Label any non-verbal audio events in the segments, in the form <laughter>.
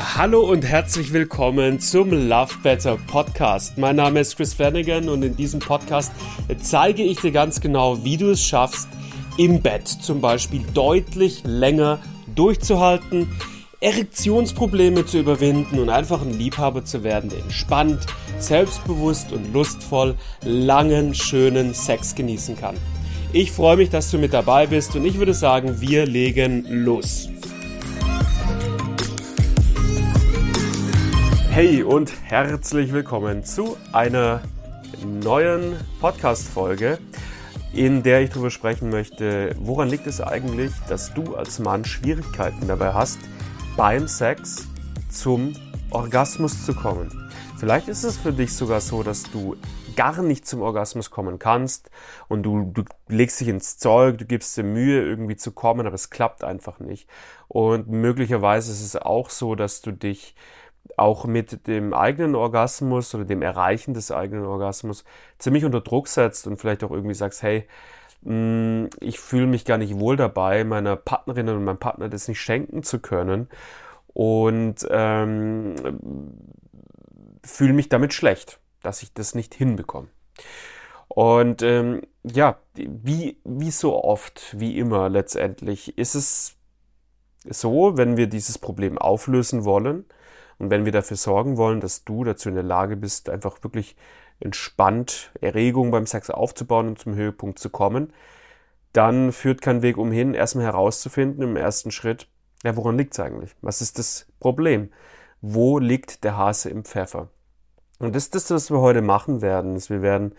Hallo und herzlich willkommen zum Love Better Podcast. Mein Name ist Chris Flanagan und in diesem Podcast zeige ich dir ganz genau, wie du es schaffst, im Bett zum Beispiel deutlich länger durchzuhalten, Erektionsprobleme zu überwinden und einfach ein Liebhaber zu werden, der entspannt, selbstbewusst und lustvoll langen, schönen Sex genießen kann. Ich freue mich, dass du mit dabei bist und ich würde sagen, wir legen los. Hey und herzlich willkommen zu einer neuen Podcast-Folge, in der ich darüber sprechen möchte, woran liegt es eigentlich, dass du als Mann Schwierigkeiten dabei hast, beim Sex zum Orgasmus zu kommen. Vielleicht ist es für dich sogar so, dass du gar nicht zum Orgasmus kommen kannst und du, du legst dich ins Zeug, du gibst dir Mühe, irgendwie zu kommen, aber es klappt einfach nicht. Und möglicherweise ist es auch so, dass du dich auch mit dem eigenen Orgasmus oder dem Erreichen des eigenen Orgasmus ziemlich unter Druck setzt und vielleicht auch irgendwie sagst, hey, mm, ich fühle mich gar nicht wohl dabei, meiner Partnerin und meinem Partner das nicht schenken zu können und ähm, fühle mich damit schlecht, dass ich das nicht hinbekomme. Und ähm, ja, wie, wie so oft, wie immer letztendlich, ist es so, wenn wir dieses Problem auflösen wollen, und wenn wir dafür sorgen wollen, dass du dazu in der Lage bist, einfach wirklich entspannt Erregung beim Sex aufzubauen und zum Höhepunkt zu kommen, dann führt kein Weg umhin, erstmal herauszufinden im ersten Schritt, ja, woran liegt es eigentlich? Was ist das Problem? Wo liegt der Hase im Pfeffer? Und das ist das, was wir heute machen werden. Ist wir werden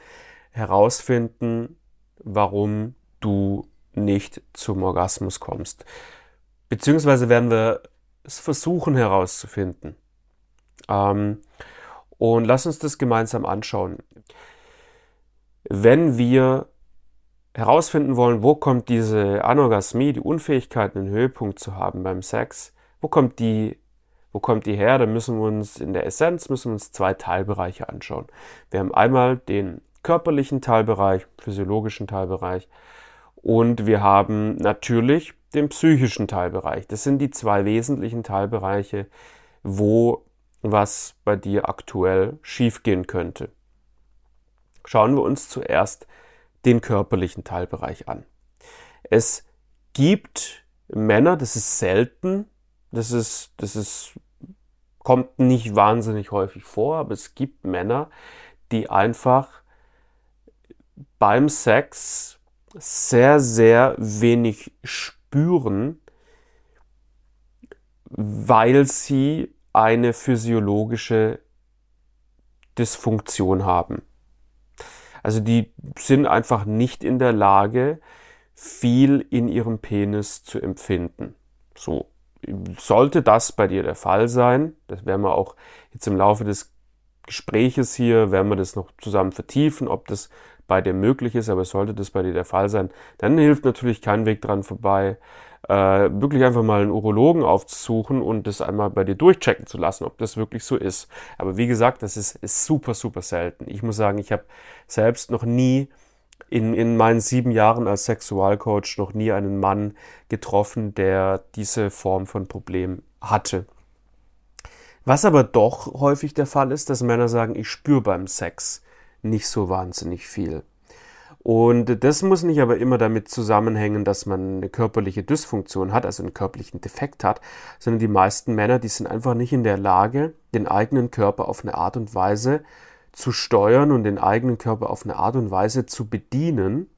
herausfinden, warum du nicht zum Orgasmus kommst. Beziehungsweise werden wir es versuchen herauszufinden. Ähm, und lass uns das gemeinsam anschauen. Wenn wir herausfinden wollen, wo kommt diese Anorgasmie, die Unfähigkeit, einen Höhepunkt zu haben beim Sex, wo kommt die, wo kommt die her? dann müssen wir uns in der Essenz müssen wir uns zwei Teilbereiche anschauen. Wir haben einmal den körperlichen Teilbereich, physiologischen Teilbereich und wir haben natürlich den psychischen Teilbereich. Das sind die zwei wesentlichen Teilbereiche, wo was bei dir aktuell schiefgehen könnte. Schauen wir uns zuerst den körperlichen Teilbereich an. Es gibt Männer, das ist selten, das ist, das ist, kommt nicht wahnsinnig häufig vor, aber es gibt Männer, die einfach beim Sex sehr, sehr wenig spüren, weil sie eine physiologische Dysfunktion haben. Also die sind einfach nicht in der Lage, viel in ihrem Penis zu empfinden. So sollte das bei dir der Fall sein, das werden wir auch jetzt im Laufe des Gespräches hier, werden wir das noch zusammen vertiefen, ob das bei dir möglich ist, aber sollte das bei dir der Fall sein, dann hilft natürlich kein Weg dran vorbei, äh, wirklich einfach mal einen Urologen aufzusuchen und das einmal bei dir durchchecken zu lassen, ob das wirklich so ist. Aber wie gesagt, das ist, ist super, super selten. Ich muss sagen, ich habe selbst noch nie in, in meinen sieben Jahren als Sexualcoach noch nie einen Mann getroffen, der diese Form von Problem hatte. Was aber doch häufig der Fall ist, dass Männer sagen, ich spüre beim Sex nicht so wahnsinnig viel. Und das muss nicht aber immer damit zusammenhängen, dass man eine körperliche Dysfunktion hat, also einen körperlichen Defekt hat, sondern die meisten Männer, die sind einfach nicht in der Lage, den eigenen Körper auf eine Art und Weise zu steuern und den eigenen Körper auf eine Art und Weise zu bedienen,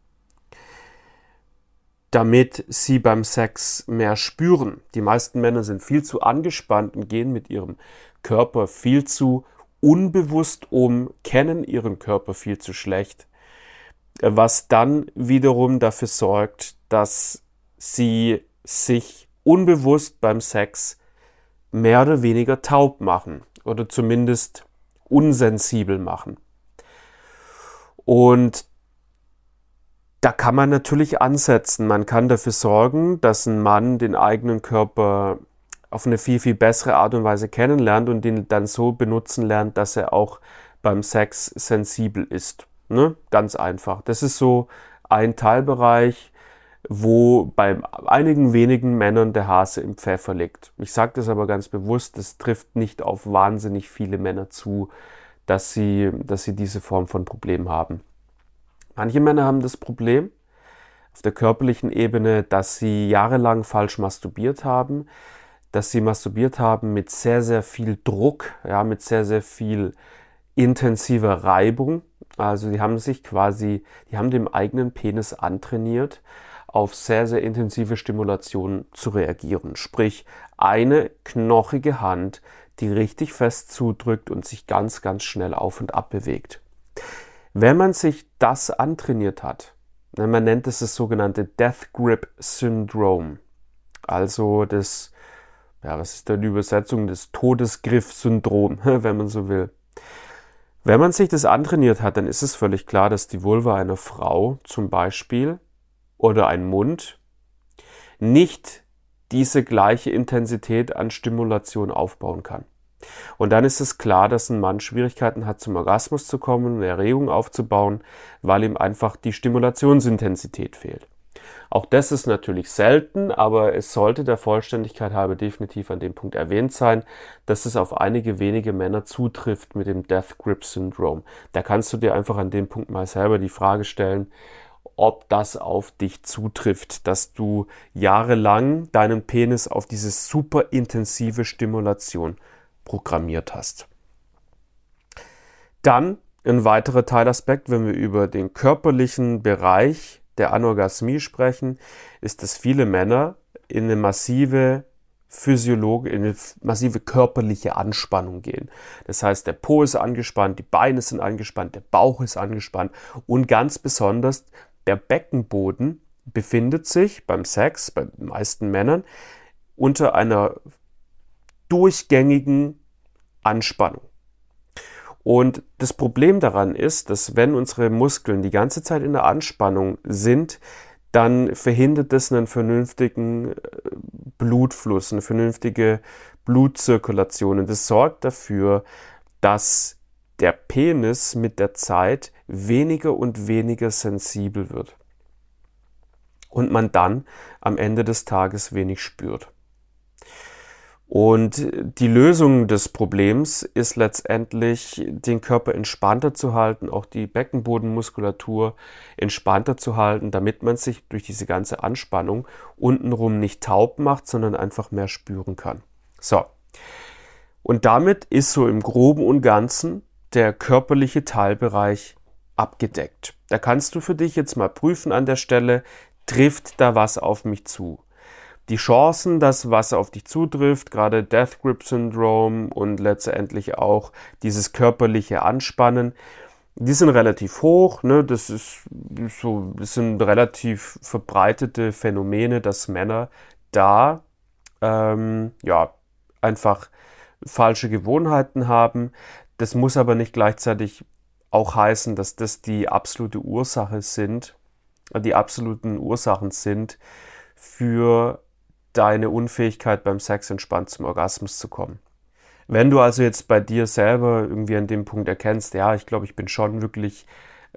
damit sie beim Sex mehr spüren. Die meisten Männer sind viel zu angespannt und gehen mit ihrem Körper viel zu unbewusst um, kennen ihren Körper viel zu schlecht was dann wiederum dafür sorgt, dass sie sich unbewusst beim Sex mehr oder weniger taub machen oder zumindest unsensibel machen. Und da kann man natürlich ansetzen. Man kann dafür sorgen, dass ein Mann den eigenen Körper auf eine viel, viel bessere Art und Weise kennenlernt und ihn dann so benutzen lernt, dass er auch beim Sex sensibel ist. Ne? Ganz einfach. Das ist so ein Teilbereich, wo bei einigen wenigen Männern der Hase im Pfeffer liegt. Ich sage das aber ganz bewusst, das trifft nicht auf wahnsinnig viele Männer zu, dass sie, dass sie diese Form von Problem haben. Manche Männer haben das Problem auf der körperlichen Ebene, dass sie jahrelang falsch masturbiert haben, dass sie masturbiert haben mit sehr, sehr viel Druck, ja, mit sehr, sehr viel intensiver Reibung. Also die haben sich quasi, die haben dem eigenen Penis antrainiert, auf sehr, sehr intensive Stimulation zu reagieren. Sprich, eine knochige Hand, die richtig fest zudrückt und sich ganz, ganz schnell auf und ab bewegt. Wenn man sich das antrainiert hat, man nennt es das sogenannte Death Grip Syndrome, also das, ja, was ist da die Übersetzung, das Todesgriff-Syndrom, <laughs> wenn man so will. Wenn man sich das antrainiert hat, dann ist es völlig klar, dass die Vulva einer Frau zum Beispiel oder ein Mund nicht diese gleiche Intensität an Stimulation aufbauen kann. Und dann ist es klar, dass ein Mann Schwierigkeiten hat, zum Orgasmus zu kommen, eine Erregung aufzubauen, weil ihm einfach die Stimulationsintensität fehlt. Auch das ist natürlich selten, aber es sollte der Vollständigkeit halber definitiv an dem Punkt erwähnt sein, dass es auf einige wenige Männer zutrifft mit dem Death Grip Syndrome. Da kannst du dir einfach an dem Punkt mal selber die Frage stellen, ob das auf dich zutrifft, dass du jahrelang deinen Penis auf diese super intensive Stimulation programmiert hast. Dann ein weiterer Teilaspekt, wenn wir über den körperlichen Bereich der Anorgasmie sprechen, ist, dass viele Männer in eine massive Physiologe, in eine massive körperliche Anspannung gehen. Das heißt, der Po ist angespannt, die Beine sind angespannt, der Bauch ist angespannt und ganz besonders der Beckenboden befindet sich beim Sex, bei den meisten Männern, unter einer durchgängigen Anspannung. Und das Problem daran ist, dass wenn unsere Muskeln die ganze Zeit in der Anspannung sind, dann verhindert das einen vernünftigen äh, Blutfluss, eine vernünftige Blutzirkulation. Und das sorgt dafür, dass der Penis mit der Zeit weniger und weniger sensibel wird. Und man dann am Ende des Tages wenig spürt. Und die Lösung des Problems ist letztendlich, den Körper entspannter zu halten, auch die Beckenbodenmuskulatur entspannter zu halten, damit man sich durch diese ganze Anspannung untenrum nicht taub macht, sondern einfach mehr spüren kann. So. Und damit ist so im groben und ganzen der körperliche Teilbereich abgedeckt. Da kannst du für dich jetzt mal prüfen an der Stelle, trifft da was auf mich zu? Die Chancen, dass was auf dich zutrifft, gerade Death Grip Syndrome und letztendlich auch dieses körperliche Anspannen, die sind relativ hoch. Ne? Das, ist so, das sind relativ verbreitete Phänomene, dass Männer da ähm, ja, einfach falsche Gewohnheiten haben. Das muss aber nicht gleichzeitig auch heißen, dass das die absolute Ursache sind, die absoluten Ursachen sind für deine Unfähigkeit beim Sex entspannt zum Orgasmus zu kommen. Wenn du also jetzt bei dir selber irgendwie an dem Punkt erkennst, ja, ich glaube, ich bin schon wirklich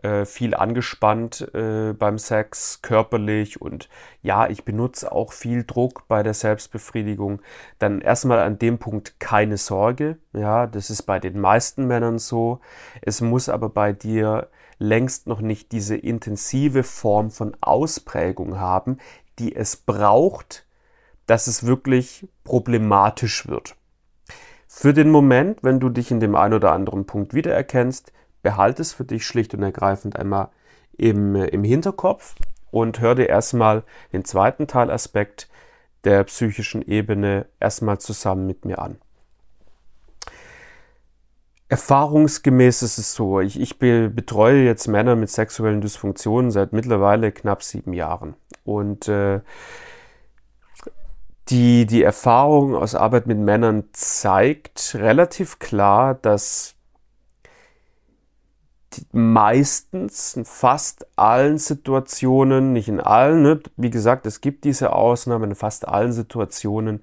äh, viel angespannt äh, beim Sex körperlich und ja, ich benutze auch viel Druck bei der Selbstbefriedigung, dann erstmal an dem Punkt keine Sorge. Ja, das ist bei den meisten Männern so. Es muss aber bei dir längst noch nicht diese intensive Form von Ausprägung haben, die es braucht, dass es wirklich problematisch wird. Für den Moment, wenn du dich in dem einen oder anderen Punkt wiedererkennst, behalte es für dich schlicht und ergreifend einmal im, im Hinterkopf und hör dir erstmal den zweiten Teilaspekt der psychischen Ebene erstmal zusammen mit mir an. Erfahrungsgemäß ist es so, ich, ich betreue jetzt Männer mit sexuellen Dysfunktionen seit mittlerweile knapp sieben Jahren. Und äh, die, die Erfahrung aus Arbeit mit Männern zeigt relativ klar, dass meistens in fast allen Situationen, nicht in allen, ne, wie gesagt, es gibt diese Ausnahmen, in fast allen Situationen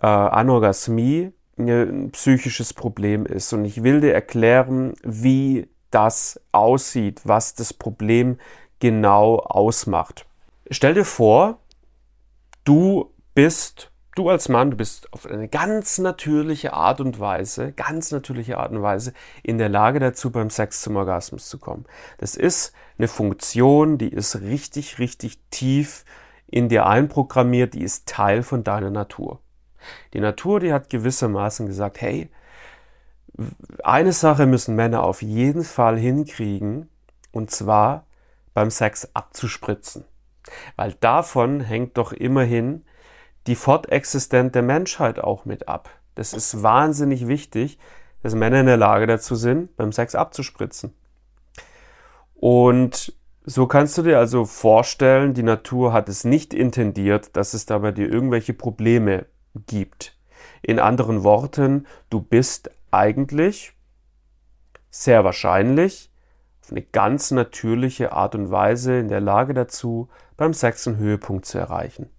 äh, Anorgasmie ein psychisches Problem ist. Und ich will dir erklären, wie das aussieht, was das Problem genau ausmacht. stell dir vor, du bist, du als Mann, du bist auf eine ganz natürliche Art und Weise, ganz natürliche Art und Weise in der Lage dazu, beim Sex zum Orgasmus zu kommen. Das ist eine Funktion, die ist richtig, richtig tief in dir einprogrammiert, die ist Teil von deiner Natur. Die Natur, die hat gewissermaßen gesagt, hey, eine Sache müssen Männer auf jeden Fall hinkriegen, und zwar beim Sex abzuspritzen. Weil davon hängt doch immerhin die Fortexistenz der Menschheit auch mit ab. Das ist wahnsinnig wichtig, dass Männer in der Lage dazu sind, beim Sex abzuspritzen. Und so kannst du dir also vorstellen, die Natur hat es nicht intendiert, dass es da bei dir irgendwelche Probleme gibt. In anderen Worten, du bist eigentlich sehr wahrscheinlich auf eine ganz natürliche Art und Weise in der Lage dazu, beim Sex einen Höhepunkt zu erreichen.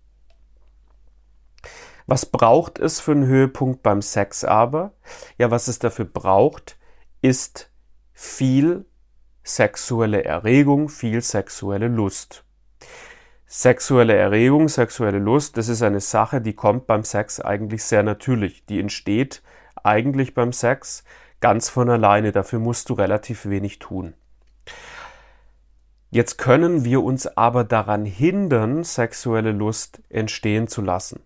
Was braucht es für einen Höhepunkt beim Sex aber? Ja, was es dafür braucht, ist viel sexuelle Erregung, viel sexuelle Lust. Sexuelle Erregung, sexuelle Lust, das ist eine Sache, die kommt beim Sex eigentlich sehr natürlich. Die entsteht eigentlich beim Sex ganz von alleine. Dafür musst du relativ wenig tun. Jetzt können wir uns aber daran hindern, sexuelle Lust entstehen zu lassen.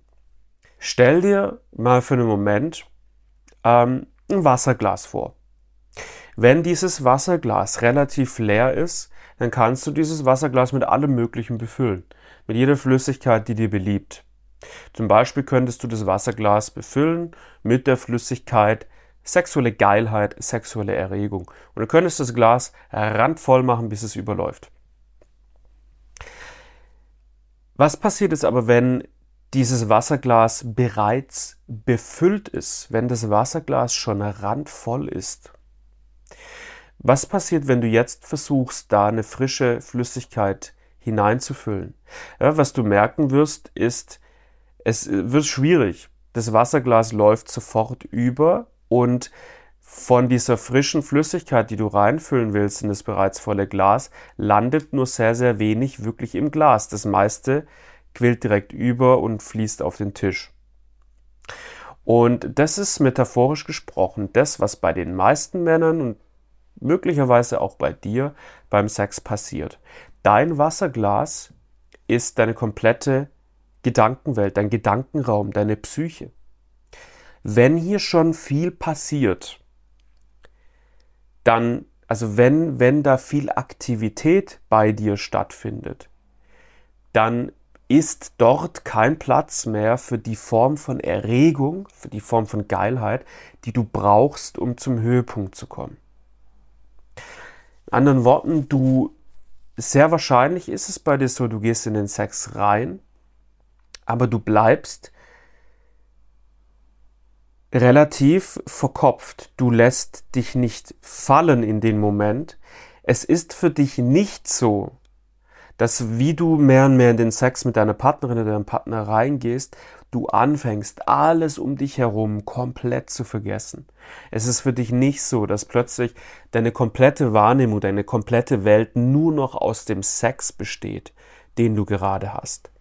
Stell dir mal für einen Moment ähm, ein Wasserglas vor. Wenn dieses Wasserglas relativ leer ist, dann kannst du dieses Wasserglas mit allem Möglichen befüllen. Mit jeder Flüssigkeit, die dir beliebt. Zum Beispiel könntest du das Wasserglas befüllen mit der Flüssigkeit sexuelle Geilheit, sexuelle Erregung. Und du könntest das Glas randvoll machen, bis es überläuft. Was passiert ist aber, wenn dieses Wasserglas bereits befüllt ist, wenn das Wasserglas schon randvoll ist? Was passiert, wenn du jetzt versuchst, da eine frische Flüssigkeit hineinzufüllen? Ja, was du merken wirst, ist, es wird schwierig. Das Wasserglas läuft sofort über und von dieser frischen Flüssigkeit, die du reinfüllen willst in das bereits volle Glas, landet nur sehr, sehr wenig wirklich im Glas. Das meiste quillt direkt über und fließt auf den Tisch. Und das ist metaphorisch gesprochen das, was bei den meisten Männern und möglicherweise auch bei dir beim Sex passiert. Dein Wasserglas ist deine komplette Gedankenwelt, dein Gedankenraum, deine Psyche. Wenn hier schon viel passiert, dann, also wenn, wenn da viel Aktivität bei dir stattfindet, dann ist dort kein Platz mehr für die Form von Erregung, für die Form von Geilheit, die du brauchst, um zum Höhepunkt zu kommen. In anderen Worten, du, sehr wahrscheinlich ist es bei dir so, du gehst in den Sex rein, aber du bleibst relativ verkopft. Du lässt dich nicht fallen in den Moment. Es ist für dich nicht so, dass wie du mehr und mehr in den Sex mit deiner Partnerin oder deinem Partner reingehst, du anfängst, alles um dich herum komplett zu vergessen. Es ist für dich nicht so, dass plötzlich deine komplette Wahrnehmung, deine komplette Welt nur noch aus dem Sex besteht, den du gerade hast.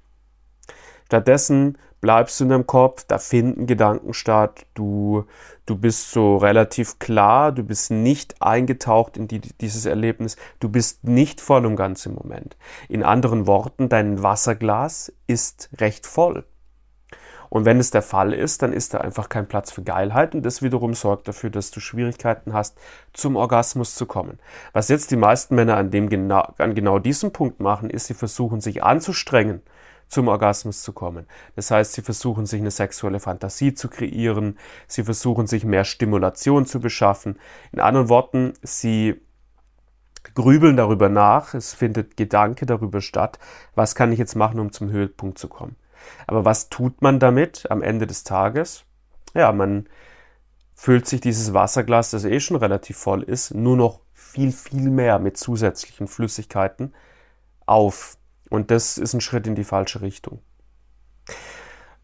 Stattdessen bleibst du in deinem Kopf, da finden Gedanken statt, du, du bist so relativ klar, du bist nicht eingetaucht in die, dieses Erlebnis, du bist nicht voll und ganz im Moment. In anderen Worten, dein Wasserglas ist recht voll. Und wenn es der Fall ist, dann ist da einfach kein Platz für Geilheit und das wiederum sorgt dafür, dass du Schwierigkeiten hast, zum Orgasmus zu kommen. Was jetzt die meisten Männer an, dem an genau diesem Punkt machen, ist, sie versuchen sich anzustrengen zum Orgasmus zu kommen. Das heißt, sie versuchen sich eine sexuelle Fantasie zu kreieren, sie versuchen sich mehr Stimulation zu beschaffen. In anderen Worten, sie grübeln darüber nach, es findet Gedanke darüber statt, was kann ich jetzt machen, um zum Höhepunkt zu kommen. Aber was tut man damit am Ende des Tages? Ja, man füllt sich dieses Wasserglas, das eh schon relativ voll ist, nur noch viel, viel mehr mit zusätzlichen Flüssigkeiten auf. Und das ist ein Schritt in die falsche Richtung.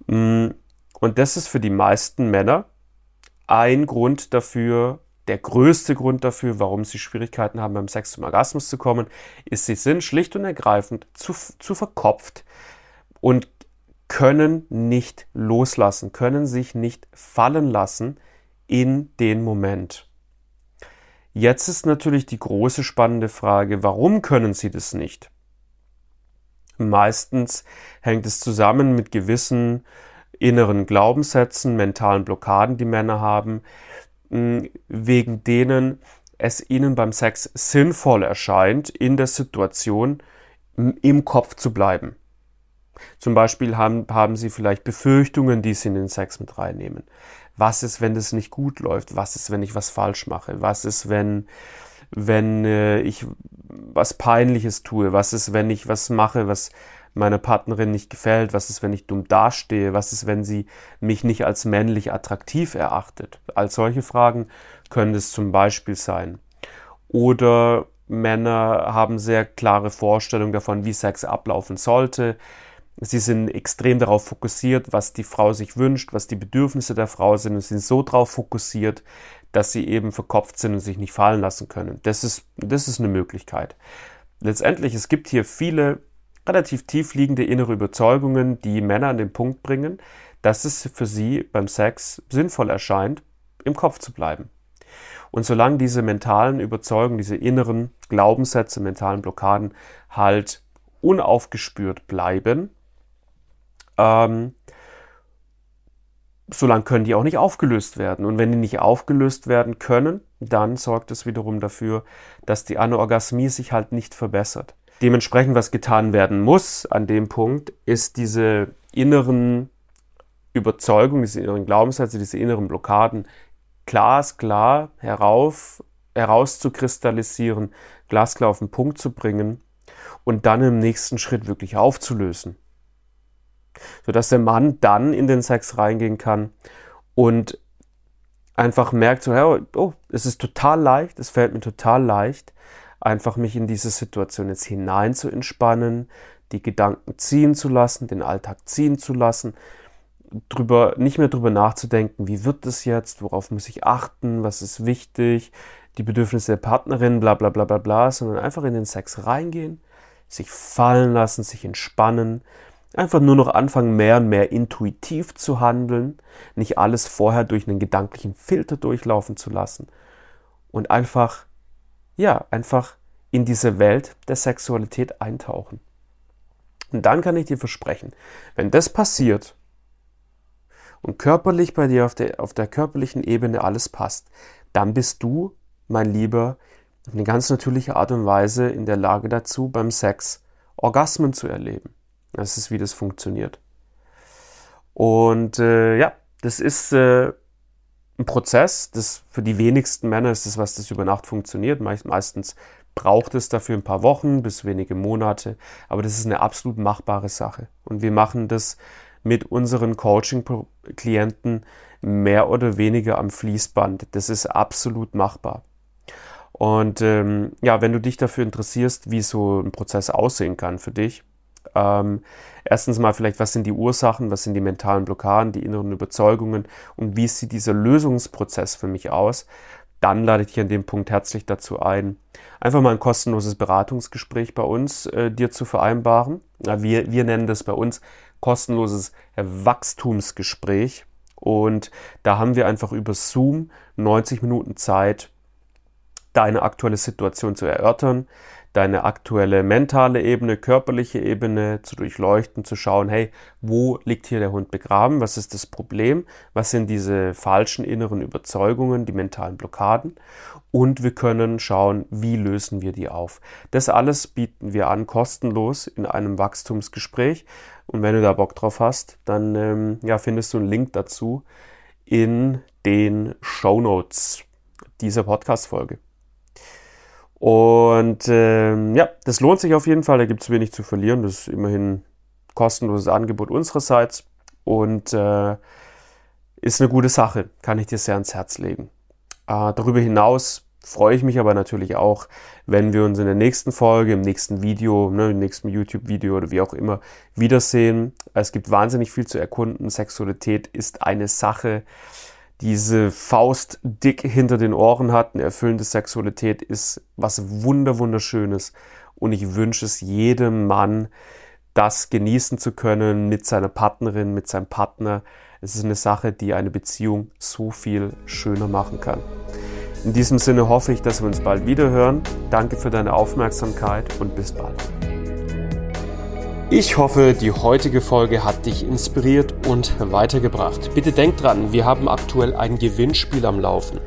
Mm, und das ist für die meisten Männer ein Grund dafür, der größte Grund dafür, warum sie Schwierigkeiten haben, beim Sex zum Orgasmus zu kommen, ist, sie sind schlicht und ergreifend zu, zu verkopft und können nicht loslassen, können sich nicht fallen lassen in den Moment. Jetzt ist natürlich die große spannende Frage, warum können sie das nicht? Meistens hängt es zusammen mit gewissen inneren Glaubenssätzen, mentalen Blockaden, die Männer haben, wegen denen es ihnen beim Sex sinnvoll erscheint, in der Situation im Kopf zu bleiben. Zum Beispiel haben, haben sie vielleicht Befürchtungen, die sie in den Sex mit reinnehmen. Was ist, wenn das nicht gut läuft? Was ist, wenn ich was falsch mache? Was ist, wenn, wenn äh, ich was Peinliches tue? Was ist, wenn ich was mache, was meiner Partnerin nicht gefällt? Was ist, wenn ich dumm dastehe? Was ist, wenn sie mich nicht als männlich attraktiv erachtet? All solche Fragen können es zum Beispiel sein. Oder Männer haben sehr klare Vorstellungen davon, wie Sex ablaufen sollte. Sie sind extrem darauf fokussiert, was die Frau sich wünscht, was die Bedürfnisse der Frau sind und sind so darauf fokussiert, dass sie eben verkopft sind und sich nicht fallen lassen können. Das ist, das ist eine Möglichkeit. Letztendlich, es gibt hier viele relativ tief liegende innere Überzeugungen, die Männer an den Punkt bringen, dass es für sie beim Sex sinnvoll erscheint, im Kopf zu bleiben. Und solange diese mentalen Überzeugungen, diese inneren Glaubenssätze, mentalen Blockaden halt unaufgespürt bleiben, ähm, solange können die auch nicht aufgelöst werden. Und wenn die nicht aufgelöst werden können, dann sorgt es wiederum dafür, dass die Anorgasmie sich halt nicht verbessert. Dementsprechend, was getan werden muss an dem Punkt, ist diese inneren Überzeugungen, diese inneren Glaubenssätze, diese inneren Blockaden glasklar herauf, herauszukristallisieren, glasklar auf den Punkt zu bringen und dann im nächsten Schritt wirklich aufzulösen. Sodass der Mann dann in den Sex reingehen kann und einfach merkt, so, oh, es ist total leicht, es fällt mir total leicht, einfach mich in diese Situation jetzt hinein zu entspannen, die Gedanken ziehen zu lassen, den Alltag ziehen zu lassen, drüber, nicht mehr drüber nachzudenken, wie wird es jetzt, worauf muss ich achten, was ist wichtig, die Bedürfnisse der Partnerin, bla bla bla bla bla, sondern einfach in den Sex reingehen, sich fallen lassen, sich entspannen, einfach nur noch anfangen, mehr und mehr intuitiv zu handeln, nicht alles vorher durch einen gedanklichen Filter durchlaufen zu lassen und einfach ja, einfach in diese Welt der Sexualität eintauchen. Und dann kann ich dir versprechen, wenn das passiert und körperlich bei dir auf der, auf der körperlichen Ebene alles passt, dann bist du, mein Lieber, auf eine ganz natürliche Art und Weise in der Lage dazu, beim Sex Orgasmen zu erleben. Das ist, wie das funktioniert. Und äh, ja, das ist äh, ein Prozess. Das für die wenigsten Männer ist das, was das über Nacht funktioniert. meistens braucht es dafür ein paar Wochen bis wenige Monate, aber das ist eine absolut machbare Sache. Und wir machen das mit unseren Coaching-Klienten mehr oder weniger am Fließband. Das ist absolut machbar. Und ähm, ja, wenn du dich dafür interessierst, wie so ein Prozess aussehen kann für dich, ähm, erstens mal vielleicht, was sind die Ursachen, was sind die mentalen Blockaden, die inneren Überzeugungen und wie sieht dieser Lösungsprozess für mich aus? Dann lade ich dich an dem Punkt herzlich dazu ein, einfach mal ein kostenloses Beratungsgespräch bei uns äh, dir zu vereinbaren. Wir, wir nennen das bei uns kostenloses Wachstumsgespräch. Und da haben wir einfach über Zoom 90 Minuten Zeit, deine aktuelle Situation zu erörtern, deine aktuelle mentale Ebene, körperliche Ebene zu durchleuchten, zu schauen, hey, wo liegt hier der Hund begraben? Was ist das Problem? Was sind diese falschen inneren Überzeugungen, die mentalen Blockaden? Und wir können schauen, wie lösen wir die auf. Das alles bieten wir an, kostenlos in einem Wachstumsgespräch. Und wenn du da Bock drauf hast, dann ähm, ja, findest du einen Link dazu in den Show Notes dieser Podcast-Folge. Und ähm, ja, das lohnt sich auf jeden Fall. Da gibt es wenig zu verlieren. Das ist immerhin kostenloses Angebot unsererseits und äh, ist eine gute Sache. Kann ich dir sehr ans Herz legen. Äh, darüber hinaus freue ich mich aber natürlich auch, wenn wir uns in der nächsten Folge, im nächsten Video, ne, im nächsten YouTube-Video oder wie auch immer wiedersehen. Es gibt wahnsinnig viel zu erkunden. Sexualität ist eine Sache, diese Faust dick hinter den Ohren hat. Eine erfüllende Sexualität ist was wunder wunderschönes und ich wünsche es jedem Mann, das genießen zu können mit seiner Partnerin, mit seinem Partner. Es ist eine Sache, die eine Beziehung so viel schöner machen kann. In diesem Sinne hoffe ich, dass wir uns bald wieder hören. Danke für deine Aufmerksamkeit und bis bald. Ich hoffe, die heutige Folge hat dich inspiriert und weitergebracht. Bitte denk dran, wir haben aktuell ein Gewinnspiel am Laufen.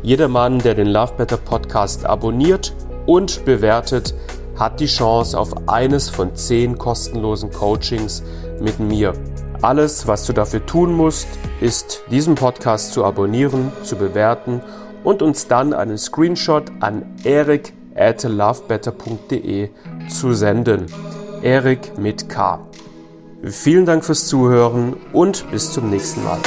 Jeder Mann, der den Love Better Podcast abonniert und bewertet, hat die Chance auf eines von zehn kostenlosen Coachings mit mir. Alles, was du dafür tun musst, ist diesen Podcast zu abonnieren, zu bewerten und uns dann einen Screenshot an eric at lovebetter.de zu senden. Erik mit K. Vielen Dank fürs Zuhören und bis zum nächsten Mal.